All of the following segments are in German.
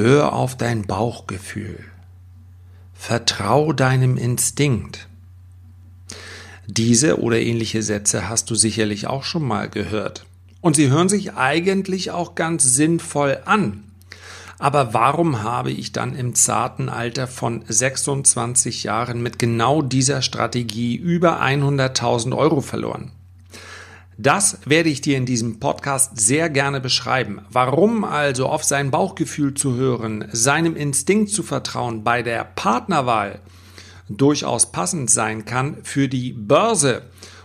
Hör auf dein Bauchgefühl. Vertrau deinem Instinkt. Diese oder ähnliche Sätze hast du sicherlich auch schon mal gehört. Und sie hören sich eigentlich auch ganz sinnvoll an. Aber warum habe ich dann im zarten Alter von 26 Jahren mit genau dieser Strategie über 100.000 Euro verloren? Das werde ich dir in diesem Podcast sehr gerne beschreiben. Warum also auf sein Bauchgefühl zu hören, seinem Instinkt zu vertrauen bei der Partnerwahl durchaus passend sein kann für die Börse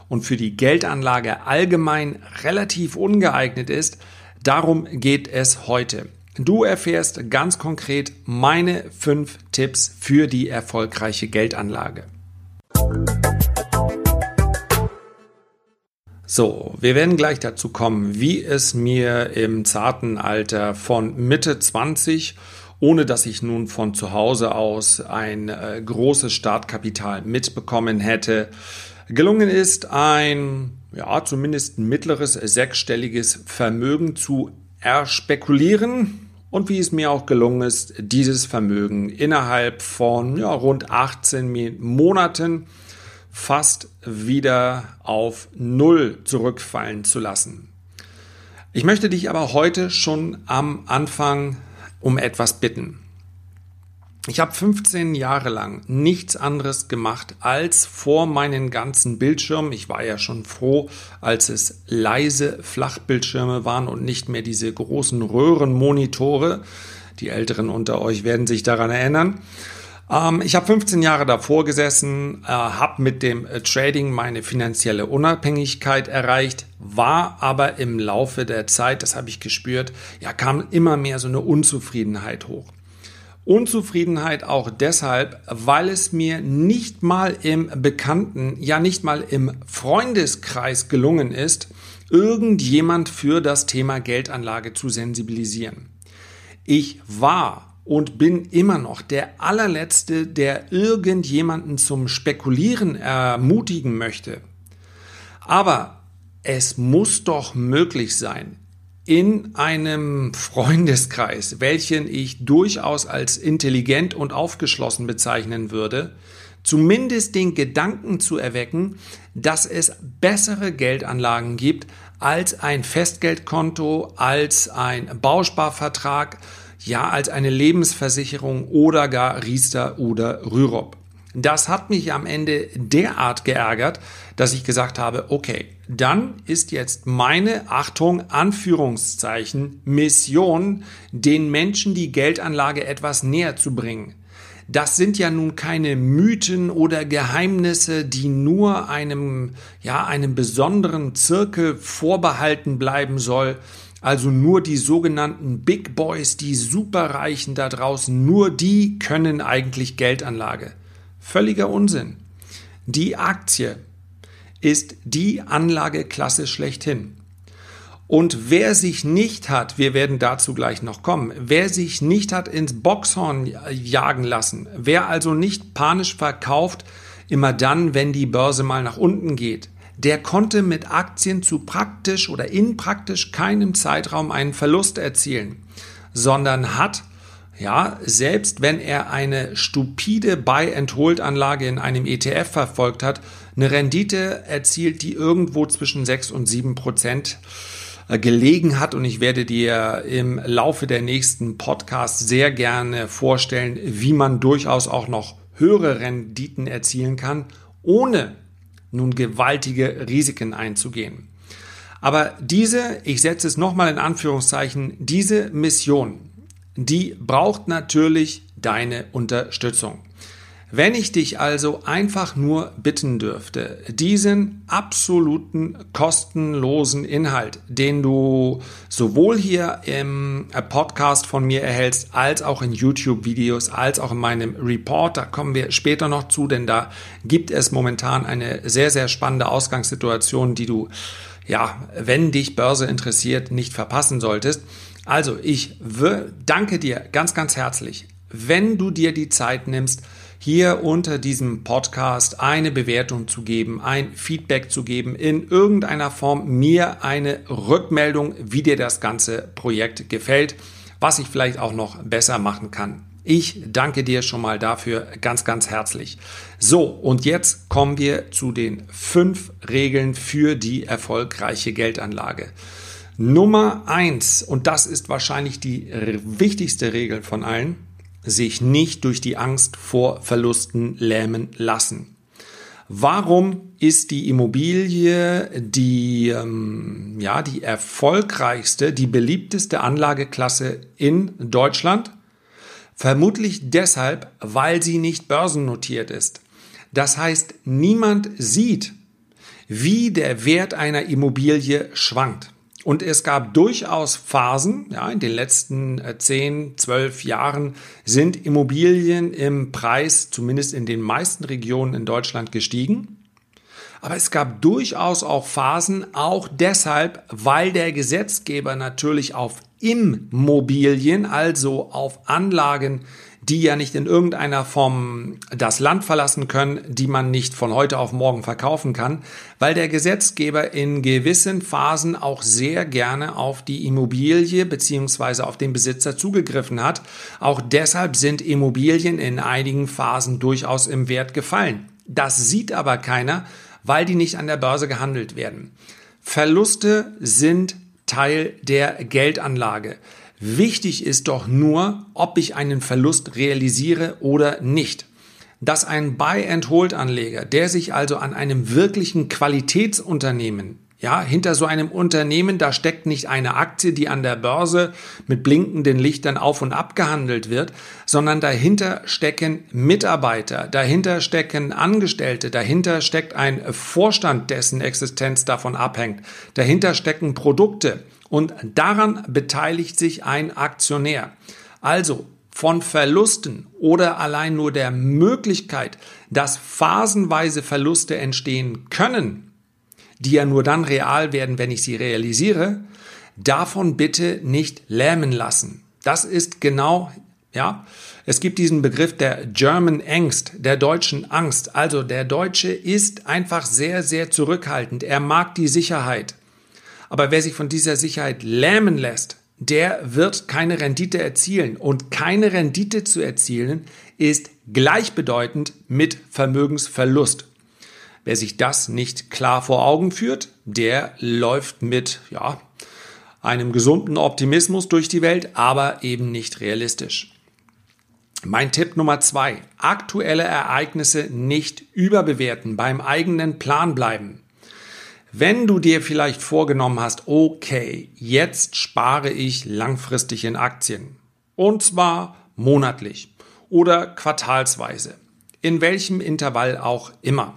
und für die Geldanlage allgemein relativ ungeeignet ist, darum geht es heute. Du erfährst ganz konkret meine fünf Tipps für die erfolgreiche Geldanlage. So, wir werden gleich dazu kommen, wie es mir im zarten Alter von Mitte 20, ohne dass ich nun von zu Hause aus ein äh, großes Startkapital mitbekommen hätte, gelungen ist, ein, ja, zumindest mittleres sechsstelliges Vermögen zu erspekulieren. Und wie es mir auch gelungen ist, dieses Vermögen innerhalb von ja, rund 18 Monaten fast wieder auf Null zurückfallen zu lassen. Ich möchte dich aber heute schon am Anfang um etwas bitten. Ich habe 15 Jahre lang nichts anderes gemacht, als vor meinen ganzen Bildschirmen. Ich war ja schon froh, als es leise Flachbildschirme waren und nicht mehr diese großen Röhrenmonitore. Die Älteren unter euch werden sich daran erinnern. Ähm, ich habe 15 Jahre davor gesessen, äh, habe mit dem äh, Trading meine finanzielle Unabhängigkeit erreicht, war aber im Laufe der Zeit, das habe ich gespürt, ja, kam immer mehr so eine Unzufriedenheit hoch. Unzufriedenheit auch deshalb, weil es mir nicht mal im Bekannten, ja nicht mal im Freundeskreis gelungen ist, irgendjemand für das Thema Geldanlage zu sensibilisieren. Ich war und bin immer noch der allerletzte, der irgendjemanden zum Spekulieren ermutigen möchte. Aber es muss doch möglich sein, in einem Freundeskreis, welchen ich durchaus als intelligent und aufgeschlossen bezeichnen würde, zumindest den Gedanken zu erwecken, dass es bessere Geldanlagen gibt als ein Festgeldkonto, als ein Bausparvertrag, ja, als eine Lebensversicherung oder gar Riester oder Rürup. Das hat mich am Ende derart geärgert, dass ich gesagt habe, okay, dann ist jetzt meine Achtung, Anführungszeichen, Mission, den Menschen die Geldanlage etwas näher zu bringen. Das sind ja nun keine Mythen oder Geheimnisse, die nur einem, ja, einem besonderen Zirkel vorbehalten bleiben soll. Also nur die sogenannten Big Boys, die Superreichen da draußen, nur die können eigentlich Geldanlage. Völliger Unsinn. Die Aktie ist die Anlageklasse schlechthin. Und wer sich nicht hat, wir werden dazu gleich noch kommen, wer sich nicht hat ins Boxhorn jagen lassen, wer also nicht panisch verkauft, immer dann, wenn die Börse mal nach unten geht, der konnte mit Aktien zu praktisch oder in praktisch keinem Zeitraum einen Verlust erzielen, sondern hat ja, selbst wenn er eine stupide Buy-and-Hold-Anlage in einem ETF verfolgt hat, eine Rendite erzielt, die irgendwo zwischen 6 und 7 Prozent äh, gelegen hat. Und ich werde dir im Laufe der nächsten Podcasts sehr gerne vorstellen, wie man durchaus auch noch höhere Renditen erzielen kann, ohne nun gewaltige Risiken einzugehen. Aber diese, ich setze es nochmal in Anführungszeichen, diese Mission, die braucht natürlich deine Unterstützung. Wenn ich dich also einfach nur bitten dürfte, diesen absoluten kostenlosen Inhalt, den du sowohl hier im Podcast von mir erhältst, als auch in YouTube-Videos, als auch in meinem Report, da kommen wir später noch zu, denn da gibt es momentan eine sehr, sehr spannende Ausgangssituation, die du, ja, wenn dich Börse interessiert, nicht verpassen solltest. Also, ich danke dir ganz, ganz herzlich, wenn du dir die Zeit nimmst, hier unter diesem Podcast eine Bewertung zu geben, ein Feedback zu geben, in irgendeiner Form mir eine Rückmeldung, wie dir das ganze Projekt gefällt. was ich vielleicht auch noch besser machen kann. Ich danke dir schon mal dafür ganz, ganz herzlich. So, und jetzt kommen wir zu den fünf Regeln für die erfolgreiche Geldanlage. Nummer eins, und das ist wahrscheinlich die wichtigste Regel von allen, sich nicht durch die Angst vor Verlusten lähmen lassen. Warum ist die Immobilie die, ähm, ja, die erfolgreichste, die beliebteste Anlageklasse in Deutschland? Vermutlich deshalb, weil sie nicht börsennotiert ist. Das heißt, niemand sieht, wie der Wert einer Immobilie schwankt. Und es gab durchaus Phasen, ja, in den letzten 10, äh, 12 Jahren sind Immobilien im Preis, zumindest in den meisten Regionen in Deutschland, gestiegen. Aber es gab durchaus auch Phasen, auch deshalb, weil der Gesetzgeber natürlich auf Immobilien, also auf Anlagen, die ja nicht in irgendeiner Form das Land verlassen können, die man nicht von heute auf morgen verkaufen kann, weil der Gesetzgeber in gewissen Phasen auch sehr gerne auf die Immobilie beziehungsweise auf den Besitzer zugegriffen hat. Auch deshalb sind Immobilien in einigen Phasen durchaus im Wert gefallen. Das sieht aber keiner, weil die nicht an der Börse gehandelt werden. Verluste sind Teil der Geldanlage. Wichtig ist doch nur, ob ich einen Verlust realisiere oder nicht. Dass ein Buy-and-Hold-Anleger, der sich also an einem wirklichen Qualitätsunternehmen ja, hinter so einem Unternehmen, da steckt nicht eine Aktie, die an der Börse mit blinkenden Lichtern auf und ab gehandelt wird, sondern dahinter stecken Mitarbeiter, dahinter stecken Angestellte, dahinter steckt ein Vorstand, dessen Existenz davon abhängt, dahinter stecken Produkte und daran beteiligt sich ein Aktionär. Also von Verlusten oder allein nur der Möglichkeit, dass phasenweise Verluste entstehen können, die ja nur dann real werden, wenn ich sie realisiere, davon bitte nicht lähmen lassen. Das ist genau, ja, es gibt diesen Begriff der German Angst, der deutschen Angst. Also der Deutsche ist einfach sehr, sehr zurückhaltend. Er mag die Sicherheit. Aber wer sich von dieser Sicherheit lähmen lässt, der wird keine Rendite erzielen. Und keine Rendite zu erzielen ist gleichbedeutend mit Vermögensverlust. Wer sich das nicht klar vor Augen führt, der läuft mit, ja, einem gesunden Optimismus durch die Welt, aber eben nicht realistisch. Mein Tipp Nummer zwei. Aktuelle Ereignisse nicht überbewerten, beim eigenen Plan bleiben. Wenn du dir vielleicht vorgenommen hast, okay, jetzt spare ich langfristig in Aktien. Und zwar monatlich oder quartalsweise. In welchem Intervall auch immer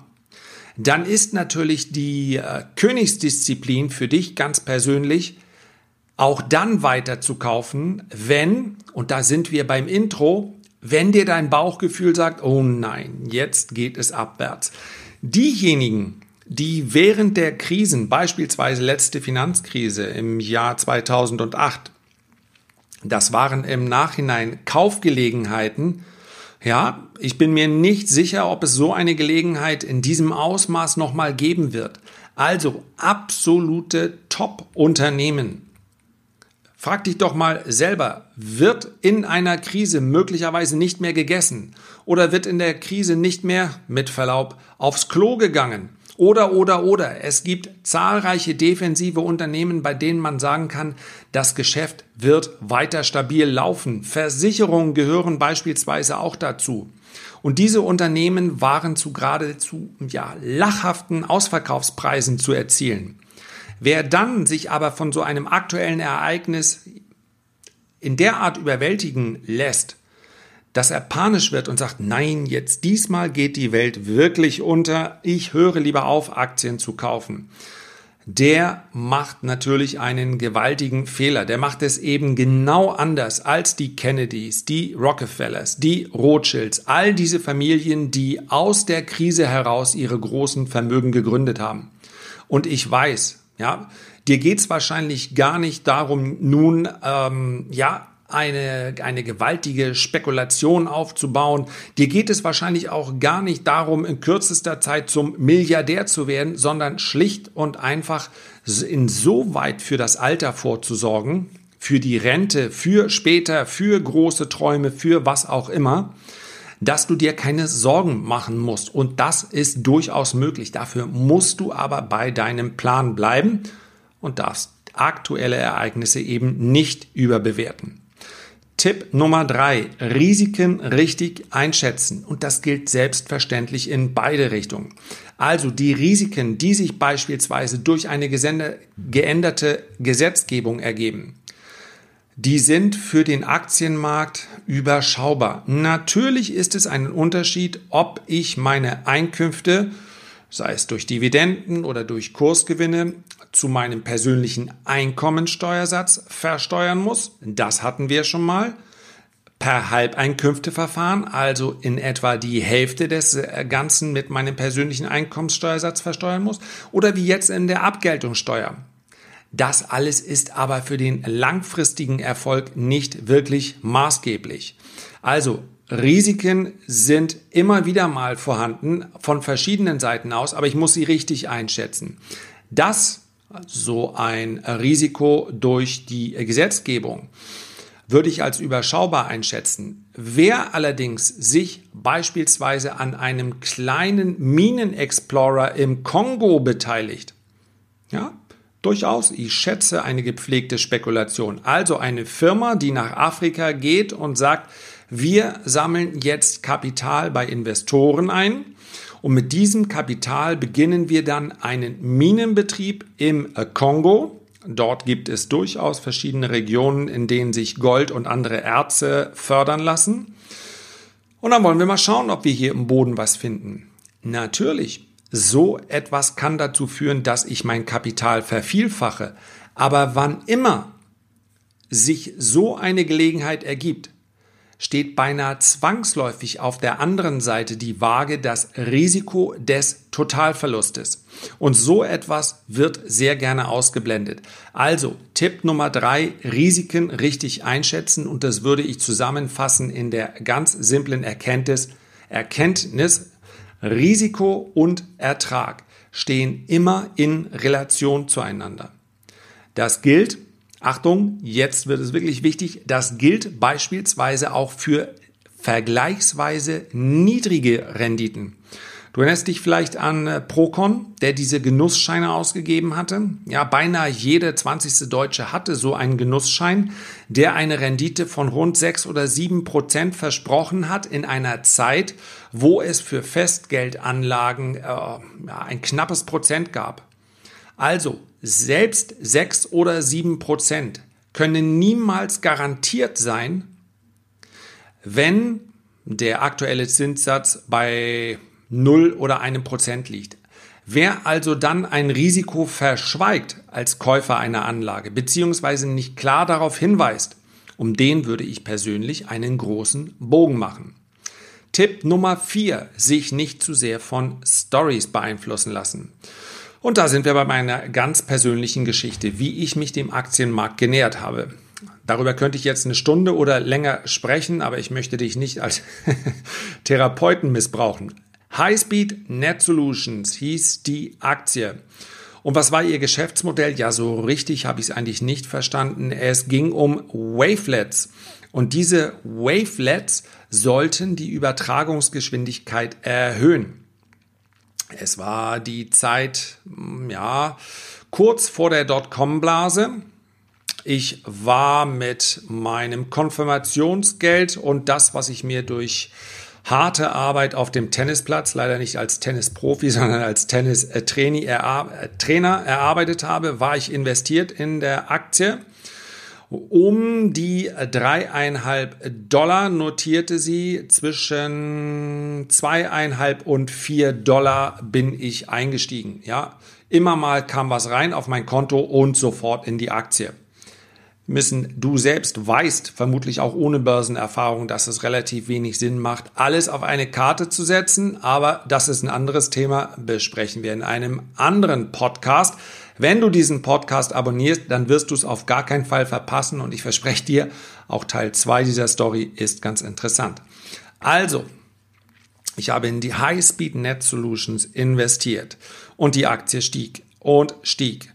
dann ist natürlich die äh, Königsdisziplin für dich ganz persönlich auch dann weiter zu kaufen, wenn, und da sind wir beim Intro, wenn dir dein Bauchgefühl sagt, oh nein, jetzt geht es abwärts. Diejenigen, die während der Krisen, beispielsweise letzte Finanzkrise im Jahr 2008, das waren im Nachhinein Kaufgelegenheiten, ja, ich bin mir nicht sicher, ob es so eine Gelegenheit in diesem Ausmaß nochmal geben wird. Also absolute Top-Unternehmen. Frag dich doch mal selber, wird in einer Krise möglicherweise nicht mehr gegessen oder wird in der Krise nicht mehr, mit Verlaub, aufs Klo gegangen? Oder, oder, oder. Es gibt zahlreiche defensive Unternehmen, bei denen man sagen kann, das Geschäft wird weiter stabil laufen. Versicherungen gehören beispielsweise auch dazu. Und diese Unternehmen waren zu geradezu ja, lachhaften Ausverkaufspreisen zu erzielen. Wer dann sich aber von so einem aktuellen Ereignis in der Art überwältigen lässt, dass er panisch wird und sagt, nein, jetzt diesmal geht die Welt wirklich unter, ich höre lieber auf, Aktien zu kaufen. Der macht natürlich einen gewaltigen Fehler. Der macht es eben genau anders als die Kennedys, die Rockefellers, die Rothschilds, all diese Familien, die aus der Krise heraus ihre großen Vermögen gegründet haben. Und ich weiß, ja, dir geht's wahrscheinlich gar nicht darum, nun ähm, ja eine, eine gewaltige Spekulation aufzubauen. Dir geht es wahrscheinlich auch gar nicht darum, in kürzester Zeit zum Milliardär zu werden, sondern schlicht und einfach insoweit für das Alter vorzusorgen, für die Rente, für später, für große Träume, für was auch immer, dass du dir keine Sorgen machen musst. Und das ist durchaus möglich. Dafür musst du aber bei deinem Plan bleiben und darfst aktuelle Ereignisse eben nicht überbewerten. Tipp Nummer drei: Risiken richtig einschätzen. Und das gilt selbstverständlich in beide Richtungen. Also die Risiken, die sich beispielsweise durch eine geänderte Gesetzgebung ergeben, die sind für den Aktienmarkt überschaubar. Natürlich ist es ein Unterschied, ob ich meine Einkünfte, sei es durch Dividenden oder durch Kursgewinne, zu meinem persönlichen Einkommensteuersatz versteuern muss. Das hatten wir schon mal per Halbeinkünfteverfahren, also in etwa die Hälfte des äh, Ganzen mit meinem persönlichen Einkommenssteuersatz versteuern muss, oder wie jetzt in der Abgeltungssteuer. Das alles ist aber für den langfristigen Erfolg nicht wirklich maßgeblich. Also Risiken sind immer wieder mal vorhanden von verschiedenen Seiten aus, aber ich muss sie richtig einschätzen. Dass so ein Risiko durch die Gesetzgebung würde ich als überschaubar einschätzen. Wer allerdings sich beispielsweise an einem kleinen Minenexplorer im Kongo beteiligt, ja, durchaus, ich schätze eine gepflegte Spekulation. Also eine Firma, die nach Afrika geht und sagt, wir sammeln jetzt Kapital bei Investoren ein und mit diesem Kapital beginnen wir dann einen Minenbetrieb im Kongo Dort gibt es durchaus verschiedene Regionen, in denen sich Gold und andere Erze fördern lassen. Und dann wollen wir mal schauen, ob wir hier im Boden was finden. Natürlich, so etwas kann dazu führen, dass ich mein Kapital vervielfache. Aber wann immer sich so eine Gelegenheit ergibt, steht beinahe zwangsläufig auf der anderen Seite die Waage das Risiko des Totalverlustes. Und so etwas wird sehr gerne ausgeblendet. Also Tipp Nummer drei, Risiken richtig einschätzen und das würde ich zusammenfassen in der ganz simplen Erkenntnis, Erkenntnis, Risiko und Ertrag stehen immer in Relation zueinander. Das gilt Achtung, jetzt wird es wirklich wichtig, das gilt beispielsweise auch für vergleichsweise niedrige Renditen. Du erinnerst dich vielleicht an äh, Procon, der diese Genussscheine ausgegeben hatte. Ja, beinahe jede 20. Deutsche hatte so einen Genussschein, der eine Rendite von rund 6 oder 7 Prozent versprochen hat in einer Zeit, wo es für Festgeldanlagen äh, ein knappes Prozent gab. Also selbst sechs oder sieben Prozent können niemals garantiert sein, wenn der aktuelle Zinssatz bei 0 oder einem Prozent liegt. Wer also dann ein Risiko verschweigt als Käufer einer Anlage, beziehungsweise nicht klar darauf hinweist, um den würde ich persönlich einen großen Bogen machen. Tipp Nummer 4, sich nicht zu sehr von Stories beeinflussen lassen. Und da sind wir bei meiner ganz persönlichen Geschichte, wie ich mich dem Aktienmarkt genähert habe. Darüber könnte ich jetzt eine Stunde oder länger sprechen, aber ich möchte dich nicht als Therapeuten missbrauchen. Highspeed Net Solutions hieß die Aktie. Und was war ihr Geschäftsmodell? Ja, so richtig habe ich es eigentlich nicht verstanden. Es ging um Wavelets. Und diese Wavelets sollten die Übertragungsgeschwindigkeit erhöhen. Es war die Zeit, mm, ja, kurz vor der Dotcom-Blase. Ich war mit meinem Konfirmationsgeld und das, was ich mir durch harte Arbeit auf dem Tennisplatz, leider nicht als Tennisprofi, sondern als Tennis-Trainer erarbeitet habe, war ich investiert in der Aktie. Um die dreieinhalb Dollar notierte sie. Zwischen zweieinhalb und vier Dollar bin ich eingestiegen. Ja, immer mal kam was rein auf mein Konto und sofort in die Aktie. Müssen du selbst weißt, vermutlich auch ohne Börsenerfahrung, dass es relativ wenig Sinn macht, alles auf eine Karte zu setzen. Aber das ist ein anderes Thema, besprechen wir in einem anderen Podcast. Wenn du diesen Podcast abonnierst, dann wirst du es auf gar keinen Fall verpassen und ich verspreche dir, auch Teil 2 dieser Story ist ganz interessant. Also, ich habe in die High Speed Net Solutions investiert und die Aktie stieg und stieg.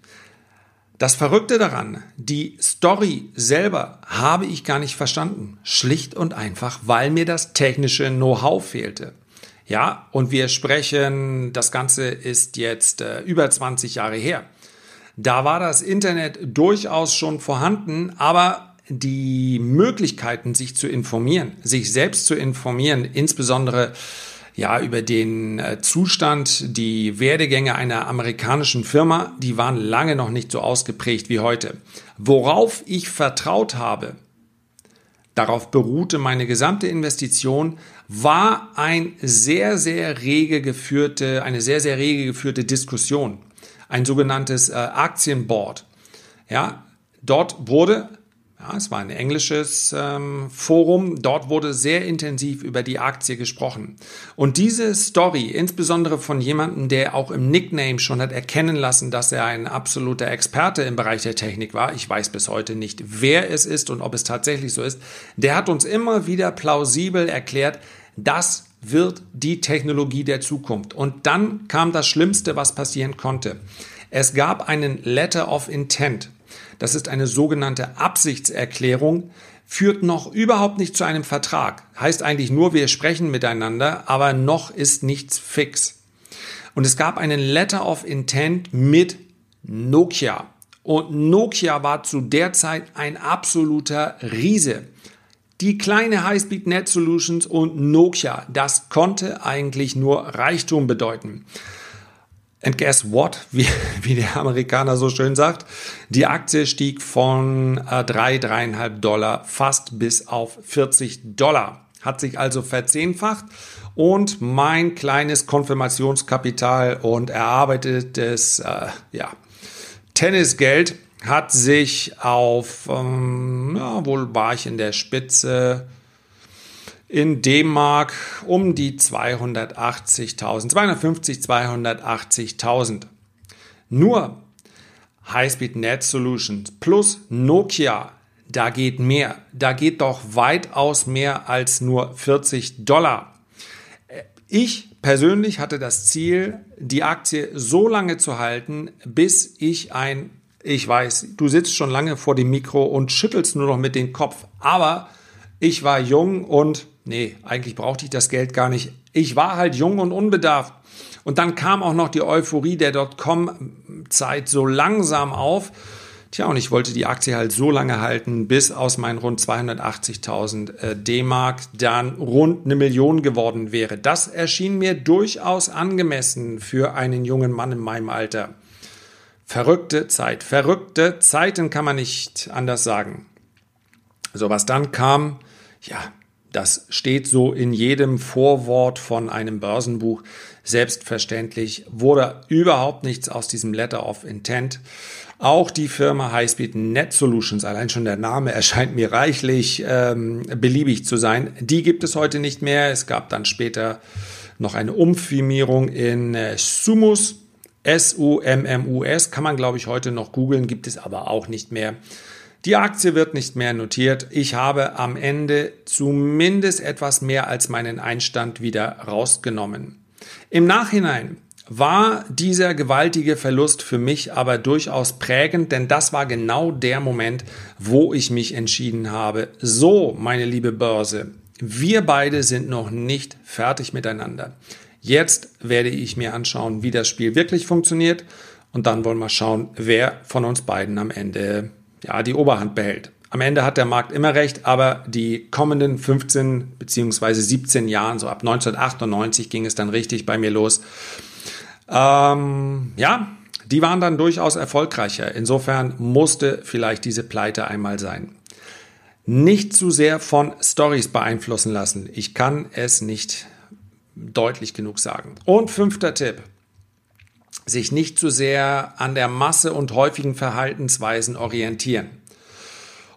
Das Verrückte daran, die Story selber habe ich gar nicht verstanden. Schlicht und einfach, weil mir das technische Know-how fehlte. Ja, und wir sprechen, das Ganze ist jetzt äh, über 20 Jahre her. Da war das Internet durchaus schon vorhanden, aber die Möglichkeiten, sich zu informieren, sich selbst zu informieren, insbesondere ja, über den äh, Zustand, die Werdegänge einer amerikanischen Firma, die waren lange noch nicht so ausgeprägt wie heute. Worauf ich vertraut habe, darauf beruhte meine gesamte Investition, war ein sehr, sehr rege geführte, eine sehr, sehr rege geführte Diskussion. Ein sogenanntes äh, Aktienboard. Ja, dort wurde ja, es war ein englisches ähm, Forum. Dort wurde sehr intensiv über die Aktie gesprochen. Und diese Story, insbesondere von jemandem, der auch im Nickname schon hat erkennen lassen, dass er ein absoluter Experte im Bereich der Technik war, ich weiß bis heute nicht, wer es ist und ob es tatsächlich so ist, der hat uns immer wieder plausibel erklärt, das wird die Technologie der Zukunft. Und dann kam das Schlimmste, was passieren konnte. Es gab einen Letter of Intent. Das ist eine sogenannte Absichtserklärung, führt noch überhaupt nicht zu einem Vertrag. Heißt eigentlich nur, wir sprechen miteinander, aber noch ist nichts fix. Und es gab einen Letter of Intent mit Nokia. Und Nokia war zu der Zeit ein absoluter Riese. Die kleine Highspeed Net Solutions und Nokia, das konnte eigentlich nur Reichtum bedeuten. And guess what, wie, wie der Amerikaner so schön sagt, die Aktie stieg von äh, drei, dreieinhalb Dollar fast bis auf 40 Dollar. Hat sich also verzehnfacht und mein kleines Konfirmationskapital und erarbeitetes äh, ja, Tennisgeld hat sich auf, ähm, ja, wohl war ich in der Spitze, in D-Mark um die 280.000, 250, 280.000. Nur Highspeed Net Solutions plus Nokia, da geht mehr. Da geht doch weitaus mehr als nur 40 Dollar. Ich persönlich hatte das Ziel, die Aktie so lange zu halten, bis ich ein, ich weiß, du sitzt schon lange vor dem Mikro und schüttelst nur noch mit dem Kopf, aber ich war jung und nee, eigentlich brauchte ich das Geld gar nicht. Ich war halt jung und unbedarft. Und dann kam auch noch die Euphorie der Dotcom-Zeit so langsam auf. Tja, und ich wollte die Aktie halt so lange halten, bis aus meinen rund 280.000 äh, D-Mark dann rund eine Million geworden wäre. Das erschien mir durchaus angemessen für einen jungen Mann in meinem Alter. Verrückte Zeit, verrückte Zeiten kann man nicht anders sagen. So was dann kam, ja, das steht so in jedem Vorwort von einem Börsenbuch. Selbstverständlich wurde überhaupt nichts aus diesem Letter of Intent. Auch die Firma Highspeed Net Solutions, allein schon der Name erscheint mir reichlich ähm, beliebig zu sein. Die gibt es heute nicht mehr. Es gab dann später noch eine Umfirmierung in äh, Sumus. S-U-M-M-U-S kann man, glaube ich, heute noch googeln, gibt es aber auch nicht mehr. Die Aktie wird nicht mehr notiert. Ich habe am Ende zumindest etwas mehr als meinen Einstand wieder rausgenommen. Im Nachhinein war dieser gewaltige Verlust für mich aber durchaus prägend, denn das war genau der Moment, wo ich mich entschieden habe, so, meine liebe Börse, wir beide sind noch nicht fertig miteinander. Jetzt werde ich mir anschauen, wie das Spiel wirklich funktioniert und dann wollen wir schauen, wer von uns beiden am Ende ja, die Oberhand behält. Am Ende hat der Markt immer recht, aber die kommenden 15 beziehungsweise 17 Jahren, so ab 1998 ging es dann richtig bei mir los. Ähm, ja, die waren dann durchaus erfolgreicher. Insofern musste vielleicht diese Pleite einmal sein. Nicht zu sehr von Stories beeinflussen lassen. Ich kann es nicht deutlich genug sagen. Und fünfter Tipp sich nicht zu sehr an der Masse und häufigen Verhaltensweisen orientieren.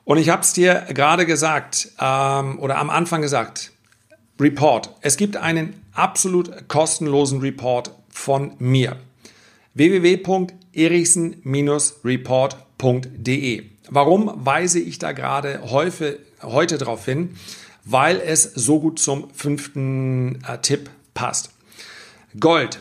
Und ich habe es dir gerade gesagt ähm, oder am Anfang gesagt, Report. Es gibt einen absolut kostenlosen Report von mir. www.erichsen-report.de. Warum weise ich da gerade heute darauf hin? Weil es so gut zum fünften äh, Tipp passt. Gold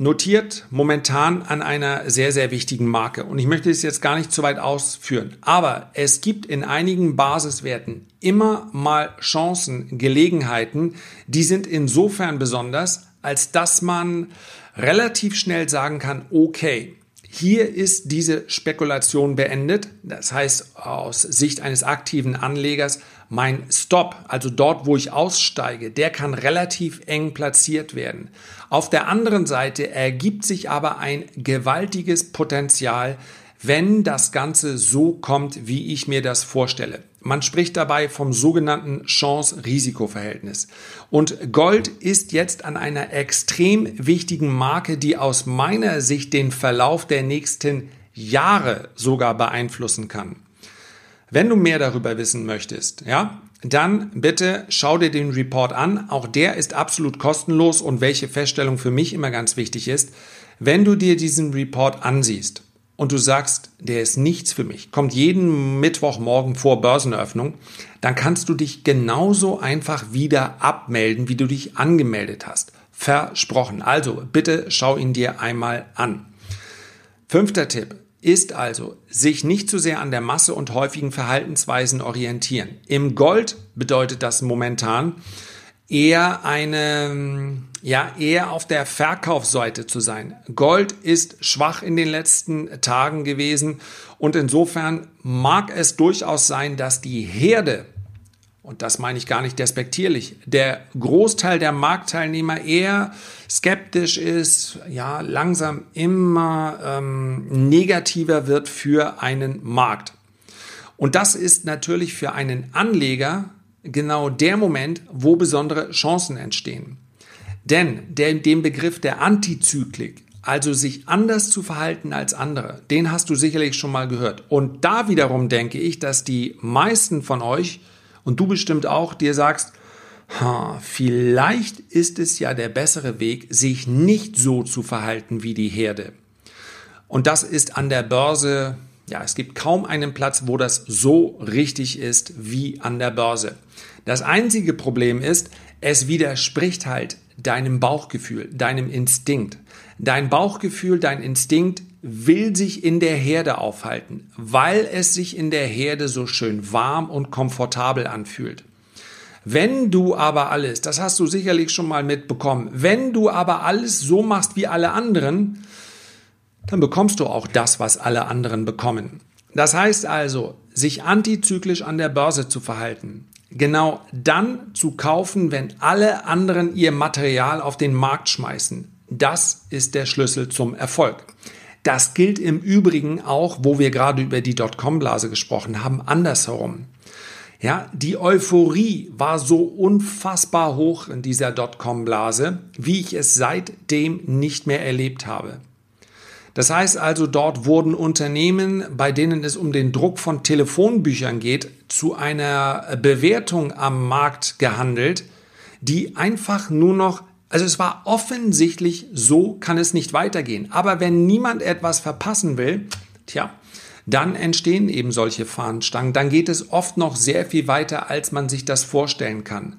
notiert momentan an einer sehr, sehr wichtigen Marke. Und ich möchte es jetzt gar nicht zu weit ausführen. Aber es gibt in einigen Basiswerten immer mal Chancen, Gelegenheiten, die sind insofern besonders, als dass man relativ schnell sagen kann, okay, hier ist diese Spekulation beendet. Das heißt, aus Sicht eines aktiven Anlegers, mein Stop, also dort, wo ich aussteige, der kann relativ eng platziert werden. Auf der anderen Seite ergibt sich aber ein gewaltiges Potenzial, wenn das Ganze so kommt, wie ich mir das vorstelle. Man spricht dabei vom sogenannten Chance-Risiko-Verhältnis. Und Gold ist jetzt an einer extrem wichtigen Marke, die aus meiner Sicht den Verlauf der nächsten Jahre sogar beeinflussen kann. Wenn du mehr darüber wissen möchtest, ja, dann bitte schau dir den Report an. Auch der ist absolut kostenlos und welche Feststellung für mich immer ganz wichtig ist, wenn du dir diesen Report ansiehst und du sagst, der ist nichts für mich, kommt jeden Mittwochmorgen vor Börseneröffnung, dann kannst du dich genauso einfach wieder abmelden, wie du dich angemeldet hast. Versprochen. Also bitte schau ihn dir einmal an. Fünfter Tipp ist also, sich nicht zu sehr an der Masse und häufigen Verhaltensweisen orientieren. Im Gold bedeutet das momentan, eher eine, ja, eher auf der Verkaufsseite zu sein. Gold ist schwach in den letzten Tagen gewesen und insofern mag es durchaus sein, dass die Herde, und das meine ich gar nicht despektierlich, der Großteil der Marktteilnehmer eher skeptisch ist, ja, langsam immer ähm, negativer wird für einen Markt. Und das ist natürlich für einen Anleger genau der Moment, wo besondere Chancen entstehen. Denn der, den Begriff der Antizyklik, also sich anders zu verhalten als andere, den hast du sicherlich schon mal gehört. Und da wiederum denke ich, dass die meisten von euch und du bestimmt auch dir sagst, ha, vielleicht ist es ja der bessere Weg, sich nicht so zu verhalten wie die Herde. Und das ist an der Börse ja, es gibt kaum einen Platz, wo das so richtig ist wie an der Börse. Das einzige Problem ist, es widerspricht halt deinem Bauchgefühl, deinem Instinkt. Dein Bauchgefühl, dein Instinkt will sich in der Herde aufhalten, weil es sich in der Herde so schön warm und komfortabel anfühlt. Wenn du aber alles, das hast du sicherlich schon mal mitbekommen, wenn du aber alles so machst wie alle anderen, dann bekommst du auch das, was alle anderen bekommen. Das heißt also, sich antizyklisch an der Börse zu verhalten, genau dann zu kaufen, wenn alle anderen ihr Material auf den Markt schmeißen. Das ist der Schlüssel zum Erfolg. Das gilt im Übrigen auch, wo wir gerade über die Dotcom-Blase gesprochen haben, andersherum. Ja, die Euphorie war so unfassbar hoch in dieser Dotcom-Blase, wie ich es seitdem nicht mehr erlebt habe. Das heißt also, dort wurden Unternehmen, bei denen es um den Druck von Telefonbüchern geht, zu einer Bewertung am Markt gehandelt, die einfach nur noch, also es war offensichtlich, so kann es nicht weitergehen. Aber wenn niemand etwas verpassen will, tja, dann entstehen eben solche Fahnenstangen. Dann geht es oft noch sehr viel weiter, als man sich das vorstellen kann.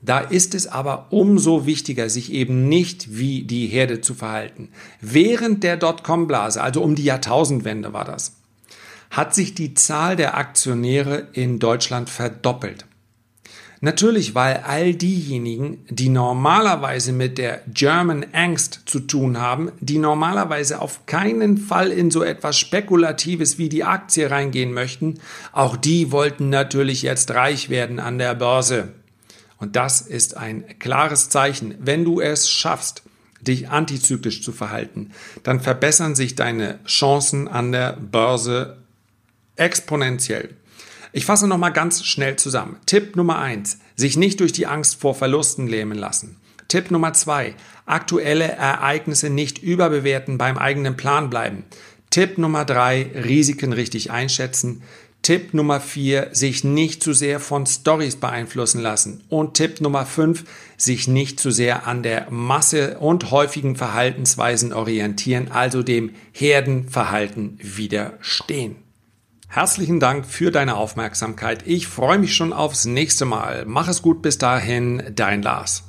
Da ist es aber umso wichtiger, sich eben nicht wie die Herde zu verhalten. Während der Dotcom-Blase, also um die Jahrtausendwende war das, hat sich die Zahl der Aktionäre in Deutschland verdoppelt. Natürlich, weil all diejenigen, die normalerweise mit der German Angst zu tun haben, die normalerweise auf keinen Fall in so etwas Spekulatives wie die Aktie reingehen möchten, auch die wollten natürlich jetzt reich werden an der Börse. Und das ist ein klares Zeichen. Wenn du es schaffst, dich antizyklisch zu verhalten, dann verbessern sich deine Chancen an der Börse exponentiell. Ich fasse nochmal ganz schnell zusammen. Tipp Nummer eins: sich nicht durch die Angst vor Verlusten lähmen lassen. Tipp Nummer zwei: aktuelle Ereignisse nicht überbewerten, beim eigenen Plan bleiben. Tipp Nummer drei: Risiken richtig einschätzen. Tipp Nummer 4, sich nicht zu sehr von Stories beeinflussen lassen. Und Tipp Nummer 5, sich nicht zu sehr an der Masse und häufigen Verhaltensweisen orientieren, also dem Herdenverhalten widerstehen. Herzlichen Dank für deine Aufmerksamkeit. Ich freue mich schon aufs nächste Mal. Mach es gut bis dahin, dein Lars.